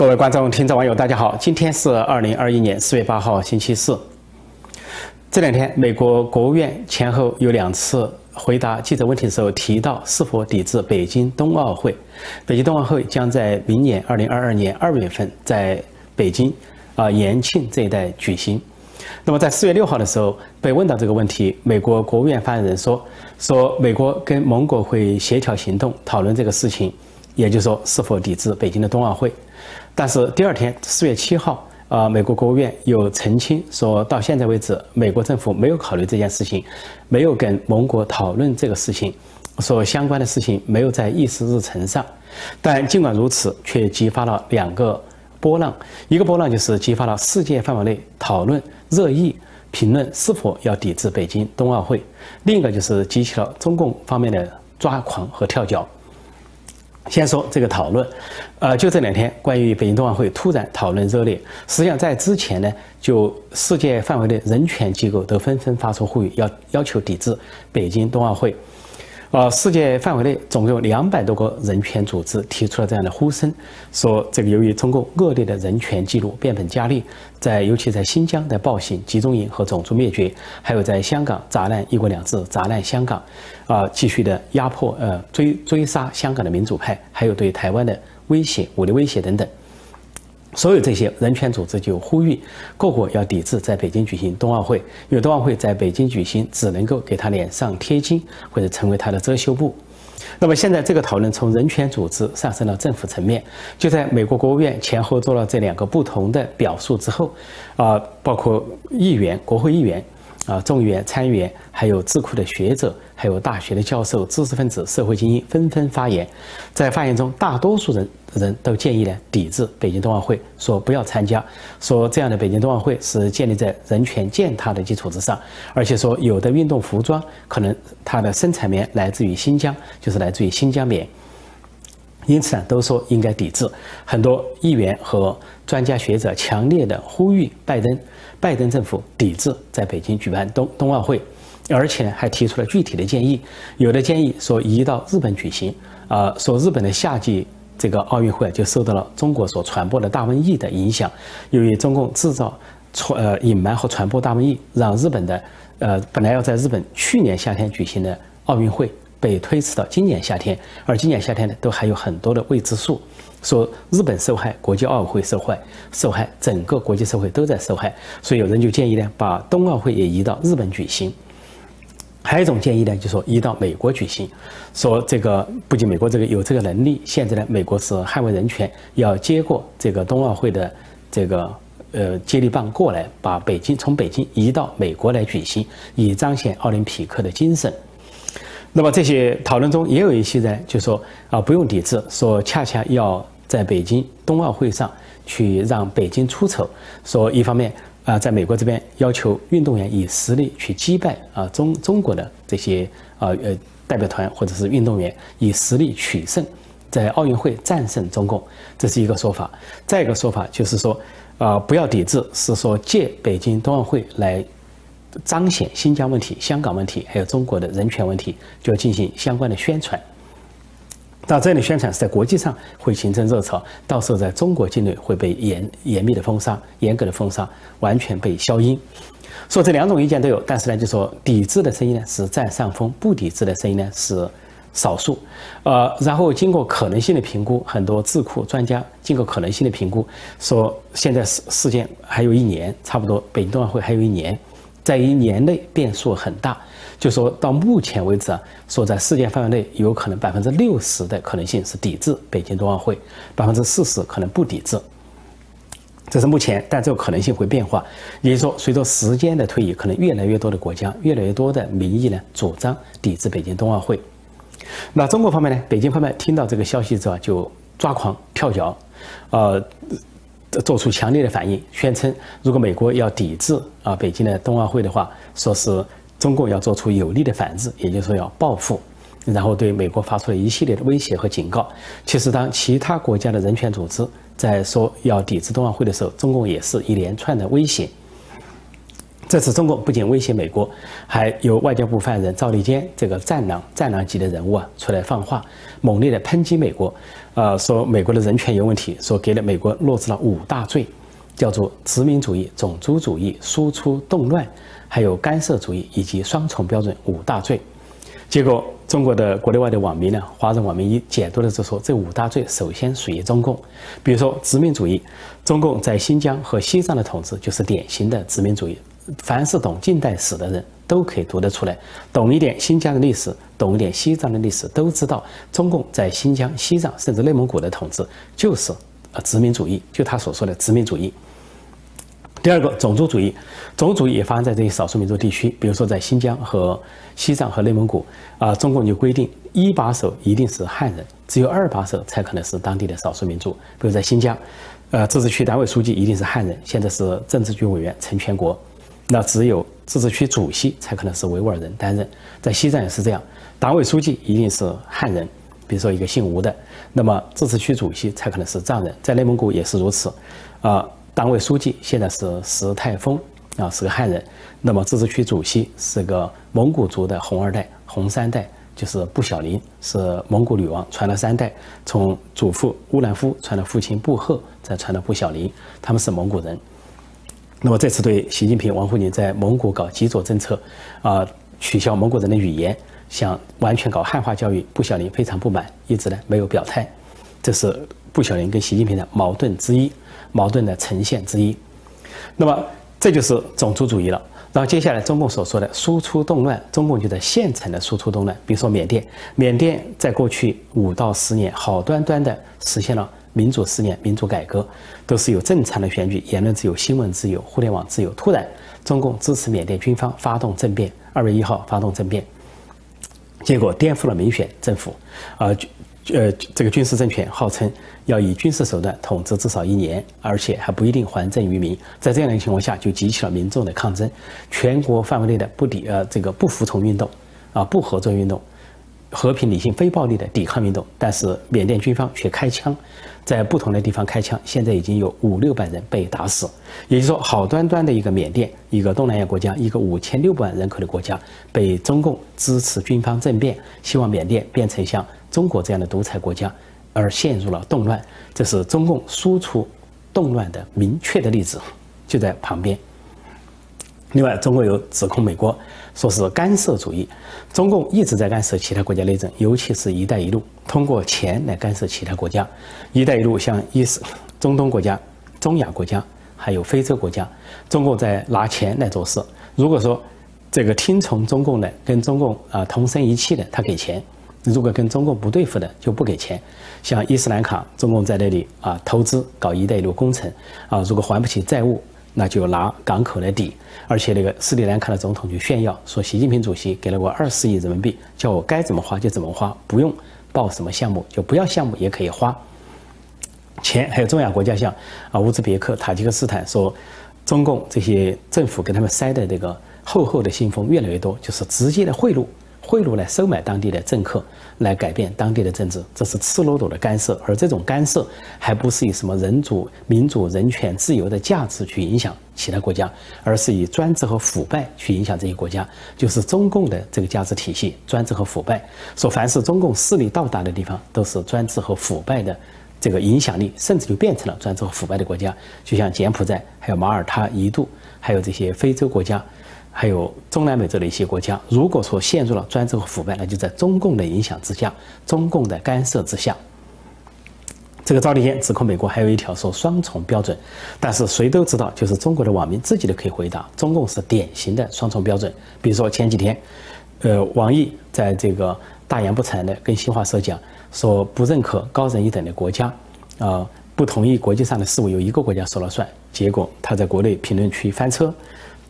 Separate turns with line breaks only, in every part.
各位观众、听众、网友，大家好！今天是二零二一年四月八号，星期四。这两天，美国国务院前后有两次回答记者问题的时候，提到是否抵制北京冬奥会。北京冬奥会将在明年二零二二年二月份在北京啊延庆这一带举行。那么在四月六号的时候被问到这个问题，美国国务院发言人说：“说美国跟盟国会协调行动，讨论这个事情，也就是说是否抵制北京的冬奥会。”但是第二天，四月七号，啊，美国国务院又澄清说，到现在为止，美国政府没有考虑这件事情，没有跟盟国讨论这个事情，说相关的事情没有在议事日程上。但尽管如此，却激发了两个波浪，一个波浪就是激发了世界范围内讨论、热议、评论是否要抵制北京冬奥会，另一个就是激起了中共方面的抓狂和跳脚。先说这个讨论，呃，就这两天，关于北京冬奥会突然讨论热烈。实际上，在之前呢，就世界范围的人权机构都纷纷发出呼吁，要要求抵制北京冬奥会。呃，世界范围内总共有两百多个人权组织提出了这样的呼声，说这个由于中共恶劣的人权记录变本加厉，在尤其在新疆的暴行、集中营和种族灭绝，还有在香港砸烂“一国两制”、砸烂香港，啊，继续的压迫、呃追追杀香港的民主派，还有对台湾的威胁、武力威胁等等。所有这些人权组织就呼吁各国要抵制在北京举行冬奥会，有冬奥会在北京举行只能够给他脸上贴金，或者成为他的遮羞布。那么现在这个讨论从人权组织上升到政府层面，就在美国国务院前后做了这两个不同的表述之后，啊，包括议员、国会议员。啊，众议员、参议员，还有智库的学者，还有大学的教授、知识分子、社会精英纷纷发言。在发言中，大多数人人都建议呢抵制北京冬奥会，说不要参加，说这样的北京冬奥会是建立在人权践踏的基础之上，而且说有的运动服装可能它的生产棉来自于新疆，就是来自于新疆棉。因此呢，都说应该抵制。很多议员和专家学者强烈的呼吁拜登，拜登政府抵制在北京举办冬冬奥会，而且呢，还提出了具体的建议。有的建议说移到日本举行，啊，说日本的夏季这个奥运会就受到了中国所传播的大瘟疫的影响，由于中共制造传呃隐瞒和传播大瘟疫，让日本的呃本来要在日本去年夏天举行的奥运会。被推迟到今年夏天，而今年夏天呢，都还有很多的未知数。说日本受害，国际奥委会受害，受害整个国际社会都在受害。所以有人就建议呢，把冬奥会也移到日本举行。还有一种建议呢，就说移到美国举行。说这个不仅美国这个有这个能力，现在呢，美国是捍卫人权，要接过这个冬奥会的这个呃接力棒过来，把北京从北京移到美国来举行，以彰显奥林匹克的精神。那么这些讨论中也有一些人就说啊，不用抵制，说恰恰要在北京冬奥会上去让北京出丑。说一方面啊，在美国这边要求运动员以实力去击败啊中中国的这些啊呃代表团或者是运动员，以实力取胜，在奥运会战胜中共，这是一个说法。再一个说法就是说啊，不要抵制，是说借北京冬奥会来。彰显新疆问题、香港问题，还有中国的人权问题，就要进行相关的宣传。到这样的宣传是在国际上会形成热潮，到时候在中国境内会被严严密的封杀、严格的封杀，完全被消音。说这两种意见都有，但是呢，就说抵制的声音呢是占上风，不抵制的声音呢是少数。呃，然后经过可能性的评估，很多智库专家经过可能性的评估，说现在事事件还有一年，差不多北京冬奥会还有一年。在一年内变数很大，就说到目前为止啊，说在世界范围内有可能百分之六十的可能性是抵制北京冬奥会，百分之四十可能不抵制。这是目前，但这个可能性会变化。也就是说，随着时间的推移，可能越来越多的国家、越来越多的民意呢主张抵制北京冬奥会。那中国方面呢？北京方面听到这个消息之后就抓狂跳脚，呃。做出强烈的反应，宣称如果美国要抵制啊北京的冬奥会的话，说是中共要做出有力的反制，也就是说要报复，然后对美国发出了一系列的威胁和警告。其实，当其他国家的人权组织在说要抵制冬奥会的时候，中共也是一连串的威胁。这次中共不仅威胁美国，还有外交部发言人赵立坚这个战狼、战狼级的人物啊出来放话，猛烈的抨击美国，呃，说美国的人权有问题，说给了美国落实了五大罪，叫做殖民主义、种族主义、输出动乱，还有干涉主义以及双重标准五大罪。结果，中国的国内外的网民呢，华人网民一解读的就说，这五大罪首先属于中共，比如说殖民主义，中共在新疆和西藏的统治就是典型的殖民主义。凡是懂近代史的人都可以读得出来，懂一点新疆的历史，懂一点西藏的历史，都知道中共在新疆、西藏甚至内蒙古的统治就是呃殖民主义，就他所说的殖民主义。第二个，种族主义，种族主义也发生在这些少数民族地区，比如说在新疆和西藏和内蒙古啊，中共就规定一把手一定是汉人，只有二把手才可能是当地的少数民族。比如在新疆，呃，自治区党委书记一定是汉人，现在是政治局委员陈全国。那只有自治区主席才可能是维吾尔人担任，在西藏也是这样，党委书记一定是汉人，比如说一个姓吴的，那么自治区主席才可能是藏人，在内蒙古也是如此，啊，党委书记现在是石泰峰啊，是个汉人，那么自治区主席是个蒙古族的红二代、红三代，就是布小林是蒙古女王传了三代，从祖父乌兰夫传到父亲布赫，再传到布小林，他们是蒙古人。那么这次对习近平、王沪宁在蒙古搞极左政策，啊，取消蒙古人的语言，想完全搞汉化教育，布小林非常不满，一直呢没有表态，这是布小林跟习近平的矛盾之一，矛盾的呈现之一。那么这就是种族主义了。然后接下来中共所说的输出动乱，中共就在现成的输出动乱，比如说缅甸，缅甸在过去五到十年好端端的实现了。民主十年，民主改革都是有正常的选举、言论自由、新闻自由、互联网自由。突然，中共支持缅甸军方发动政变，二月一号发动政变，结果颠覆了民选政府，啊，呃，这个军事政权号称要以军事手段统治至少一年，而且还不一定还政于民。在这样的情况下，就激起了民众的抗争，全国范围内的不抵呃这个不服从运动，啊，不合作运动。和平、理性、非暴力的抵抗运动，但是缅甸军方却开枪，在不同的地方开枪，现在已经有五六百人被打死。也就是说，好端端的一个缅甸，一个东南亚国家，一个五千六百万人口的国家，被中共支持军方政变，希望缅甸变成像中国这样的独裁国家，而陷入了动乱。这是中共输出动乱的明确的例子，就在旁边。另外，中国有指控美国说是干涉主义，中共一直在干涉其他国家内政，尤其是一带一路，通过钱来干涉其他国家。一带一路像伊斯、中东国家、中亚国家，还有非洲国家，中共在拿钱来做事。如果说这个听从中共的、跟中共啊同声一气的，他给钱；如果跟中共不对付的，就不给钱。像伊斯兰卡，中共在那里啊投资搞一带一路工程啊，如果还不起债务。那就拿港口来抵，而且那个斯里兰卡的总统就炫耀说，习近平主席给了我二十亿人民币，叫我该怎么花就怎么花，不用报什么项目，就不要项目也可以花钱。还有中亚国家像啊乌兹别克、塔吉克斯坦，说中共这些政府给他们塞的这个厚厚的信封越来越多，就是直接的贿赂。贿赂来收买当地的政客，来改变当地的政治，这是赤裸裸的干涉。而这种干涉还不是以什么人主、民主、人权、自由的价值去影响其他国家，而是以专制和腐败去影响这些国家。就是中共的这个价值体系，专制和腐败。说凡是中共势力到达的地方，都是专制和腐败的这个影响力，甚至就变成了专制和腐败的国家。就像柬埔寨，还有马耳他一度，还有这些非洲国家。还有中南美洲的一些国家，如果说陷入了专制和腐败，那就在中共的影响之下，中共的干涉之下。这个赵立坚指控美国还有一条说双重标准，但是谁都知道，就是中国的网民自己都可以回答，中共是典型的双重标准。比如说前几天，呃，王毅在这个大言不惭的跟新华社讲，说不认可高人一等的国家，啊，不同意国际上的事务由一个国家说了算，结果他在国内评论区翻车。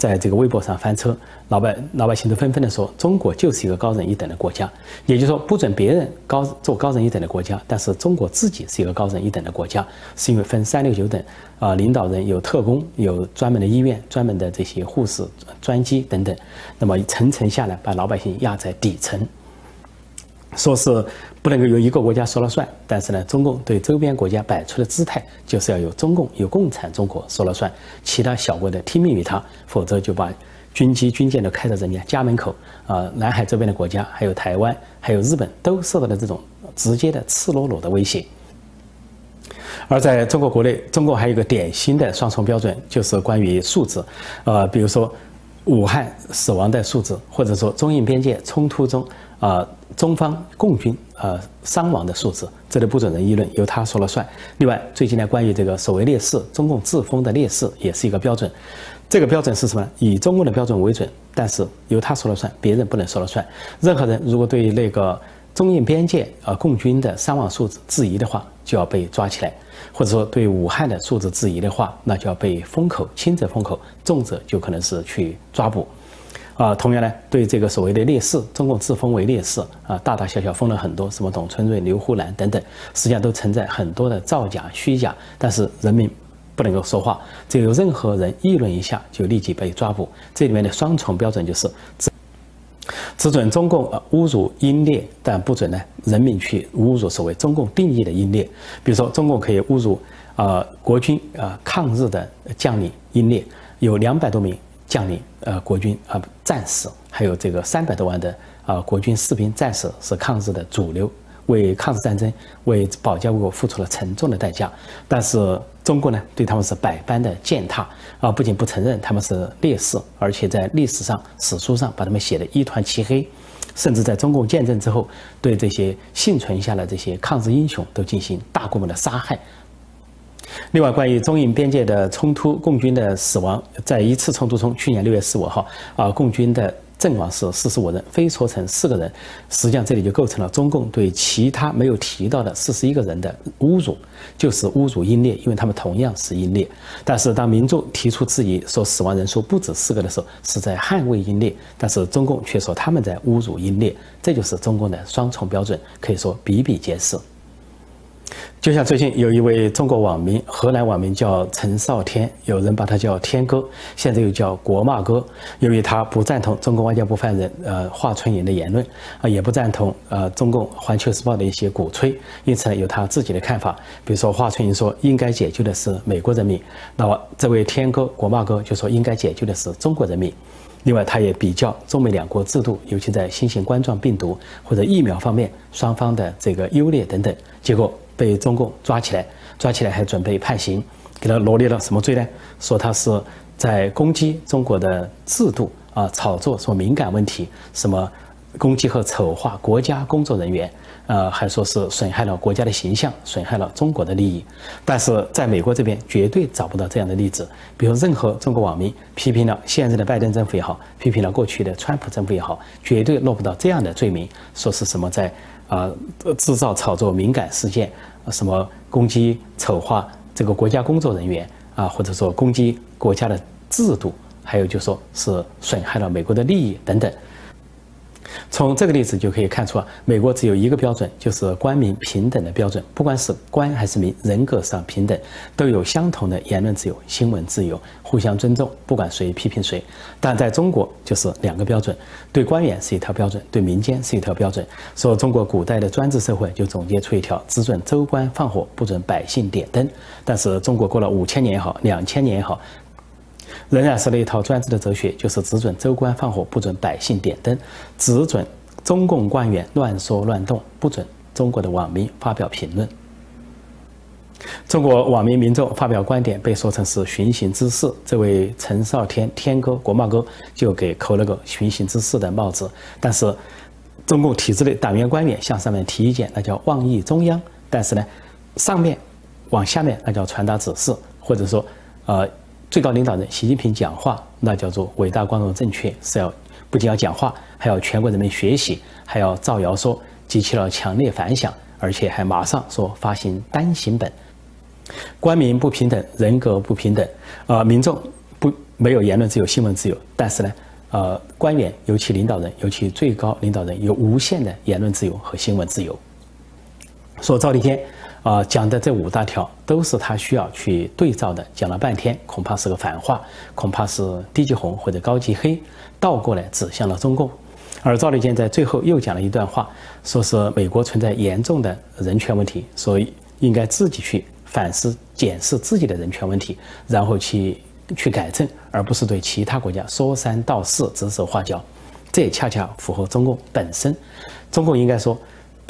在这个微博上翻车，老百老百姓都纷纷的说，中国就是一个高人一等的国家，也就是说不准别人高做高人一等的国家，但是中国自己是一个高人一等的国家，是因为分三六九等啊，领导人有特工，有专门的医院，专门的这些护士、专机等等，那么层层下来把老百姓压在底层。说是不能够由一个国家说了算，但是呢，中共对周边国家摆出的姿态就是要由中共、由共产中国说了算，其他小国的听命于他，否则就把军机、军舰都开到人家家门口啊，南海周边的国家，还有台湾、还有日本，都受到了这种直接的、赤裸裸的威胁。而在中国国内，中国还有一个典型的双重标准，就是关于数字，呃，比如说武汉死亡的数字，或者说中印边界冲突中啊，中方共军呃伤亡的数字，这都不准人议论，由他说了算。另外，最近呢，关于这个所谓烈士，中共自封的烈士也是一个标准。这个标准是什么？以中共的标准为准，但是由他说了算，别人不能说了算。任何人如果对那个中印边界啊共军的伤亡数字质疑的话，就要被抓起来；或者说对武汉的数字质疑的话，那就要被封口，轻则封口，重则就可能是去抓捕。啊，同样呢，对这个所谓的烈士，中共自封为烈士啊，大大小小封了很多，什么董存瑞、刘胡兰等等，实际上都存在很多的造假、虚假，但是人民。不能够说话，只有任何人议论一下，就立即被抓捕。这里面的双重标准就是只只准中共呃侮辱英烈，但不准呢人民去侮辱所谓中共定义的英烈。比如说，中共可以侮辱啊国军啊抗日的将领英烈，有两百多名将领呃国军啊战士，还有这个三百多万的啊国军士兵战士是抗日的主流。为抗日战争、为保家卫国付出了沉重的代价，但是中国呢，对他们是百般的践踏啊！不仅不承认他们是烈士，而且在历史上、史书上把他们写得一团漆黑，甚至在中共建政之后，对这些幸存下来这些抗日英雄都进行大规模的杀害。另外，关于中印边界的冲突，共军的死亡，在一次冲突中，去年六月十五号啊，共军的。阵亡是四十五人，非说成四个人，实际上这里就构成了中共对其他没有提到的四十一个人的侮辱，就是侮辱英烈，因为他们同样是英烈。但是当民众提出质疑说死亡人数不止四个的时候，是在捍卫英烈，但是中共却说他们在侮辱英烈，这就是中共的双重标准，可以说比比皆是。就像最近有一位中国网民，河南网民叫陈少天，有人把他叫天哥，现在又叫国骂哥。由于他不赞同中国外交部发言人呃华春莹的言论，啊，也不赞同呃中共环球时报的一些鼓吹，因此呢有他自己的看法。比如说华春莹说应该解救的是美国人民，那么这位天哥国骂哥就说应该解救的是中国人民。另外，他也比较中美两国制度，尤其在新型冠状病毒或者疫苗方面，双方的这个优劣等等，结果。被中共抓起来，抓起来还准备判刑，给他罗列了什么罪呢？说他是在攻击中国的制度啊，炒作说敏感问题，什么攻击和丑化国家工作人员，呃，还说是损害了国家的形象，损害了中国的利益。但是在美国这边绝对找不到这样的例子，比如任何中国网民批评了现任的拜登政府也好，批评了过去的川普政府也好，绝对落不到这样的罪名，说是什么在啊制造炒作敏感事件。什么攻击、丑化这个国家工作人员啊，或者说攻击国家的制度，还有就说是损害了美国的利益等等。从这个例子就可以看出啊，美国只有一个标准，就是官民平等的标准。不管是官还是民，人格上平等，都有相同的言论自由、新闻自由，互相尊重，不管谁批评谁。但在中国就是两个标准，对官员是一条标准，对民间是一条标准。说中国古代的专制社会就总结出一条，只准州官放火，不准百姓点灯。但是中国过了五千年也好，两千年也好。仍然是那一套专制的哲学，就是只准州官放火，不准百姓点灯；只准中共官员乱说乱动，不准中国的网民发表评论。中国网民民众发表观点被说成是寻衅滋事，这位陈少天天哥国贸哥就给扣了个寻衅滋事的帽子。但是，中共体制内党员官员向上面提意见，那叫妄议中央；但是呢，上面往下面那叫传达指示，或者说，呃。最高领导人习近平讲话，那叫做伟大、光荣、正确，是要不仅要讲话，还要全国人民学习，还要造谣说，激起了强烈反响，而且还马上说发行单行本。官民不平等，人格不平等，呃，民众不没有言论自由、新闻自由，但是呢，呃，官员尤其领导人，尤其最高领导人有无限的言论自由和新闻自由。说赵立坚。啊，讲的这五大条都是他需要去对照的，讲了半天，恐怕是个反话，恐怕是低级红或者高级黑，倒过来指向了中共。而赵立坚在最后又讲了一段话，说是美国存在严重的人权问题，所以应该自己去反思、检视自己的人权问题，然后去去改正，而不是对其他国家说三道四、指手画脚。这恰恰符合中共本身。中共应该说，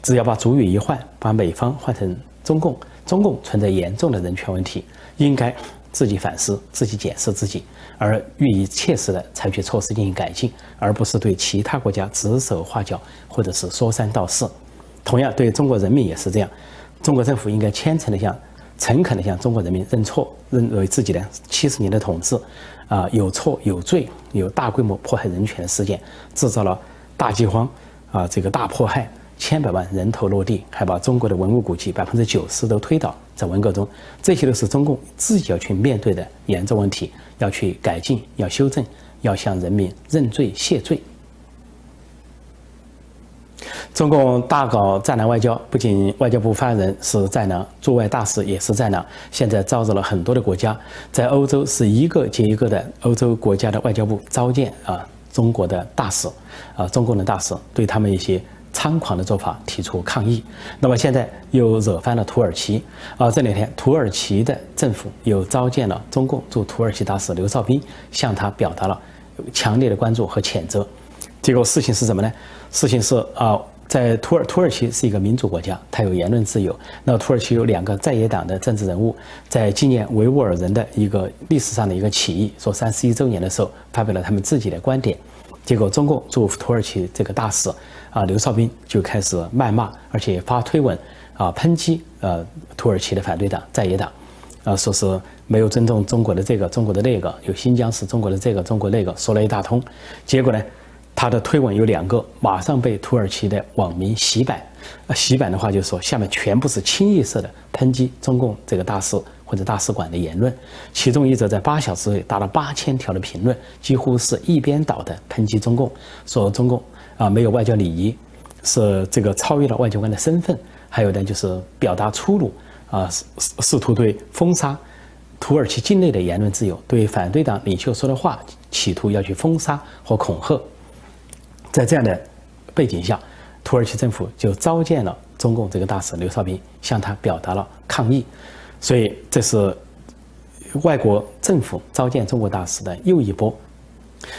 只要把主语一换，把美方换成中共，中共存在严重的人权问题，应该自己反思、自己检视自己，而予以切实的采取措施进行改进，而不是对其他国家指手画脚，或者是说三道四。同样，对中国人民也是这样，中国政府应该虔诚的向、诚恳的向中国人民认错，认为自己的七十年的统治。啊，有错有罪，有大规模迫害人权的事件，制造了大饥荒，啊，这个大迫害，千百万人头落地，还把中国的文物古迹百分之九十都推倒在文革中，这些都是中共自己要去面对的严重问题，要去改进，要修正，要向人民认罪谢罪。中共大搞战狼外交，不仅外交部发言人是战狼，驻外大使也是战狼。现在招惹了很多的国家，在欧洲是一个接一个的欧洲国家的外交部召见啊中国的大使，啊中共的大使对他们一些猖狂的做法提出抗议。那么现在又惹翻了土耳其啊，这两天土耳其的政府又召见了中共驻土耳其大使刘少斌，向他表达了强烈的关注和谴责。结果事情是什么呢？事情是啊。在土耳土耳其是一个民主国家，它有言论自由。那土耳其有两个在野党的政治人物，在纪念维吾尔人的一个历史上的一个起义，说三十一周年的时候，发表了他们自己的观点。结果，中共驻土耳其这个大使啊刘少斌就开始谩骂，而且发推文啊抨击呃土耳其的反对党在野党，啊说是没有尊重中国的这个中国的那个，有新疆是中国的这个中国那个，说了一大通。结果呢？他的推文有两个，马上被土耳其的网民洗版。洗版的话就是说，下面全部是清一色的抨击中共这个大使或者大使馆的言论。其中一则在八小时内达了八千条的评论，几乎是一边倒的抨击中共，说中共啊没有外交礼仪，是这个超越了外交官的身份。还有呢，就是表达粗鲁啊，试试图对封杀土耳其境内的言论自由，对反对党领袖说的话，企图要去封杀或恐吓。在这样的背景下，土耳其政府就召见了中共这个大使刘少斌，向他表达了抗议。所以这是外国政府召见中国大使的又一波。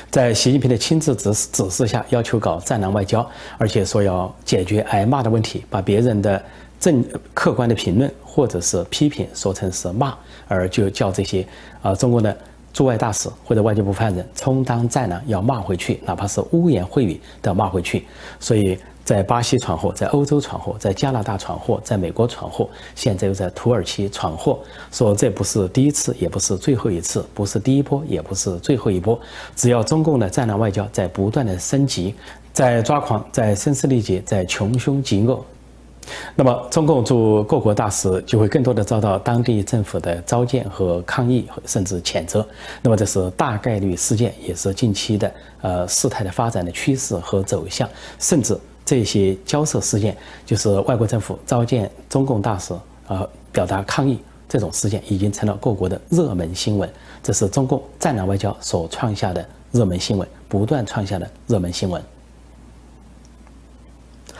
在习近平的亲自指指示下，要求搞战狼外交，而且说要解决挨骂的问题，把别人的正客观的评论或者是批评说成是骂，而就叫这些啊中国的。驻外大使或者外交部发言人充当战狼，要骂回去，哪怕是污言秽语都要骂回去。所以在巴西闯祸，在欧洲闯祸，在加拿大闯祸，在美国闯祸，现在又在土耳其闯祸。说这不是第一次，也不是最后一次，不是第一波，也不是最后一波。只要中共的战狼外交在不断的升级，在抓狂，在声嘶力竭，在穷凶极恶。那么，中共驻各国大使就会更多的遭到当地政府的召见和抗议，甚至谴责。那么，这是大概率事件，也是近期的呃事态的发展的趋势和走向。甚至这些交涉事件，就是外国政府召见中共大使啊，表达抗议这种事件，已经成了各国的热门新闻。这是中共战狼外交所创下的热门新闻，不断创下的热门新闻。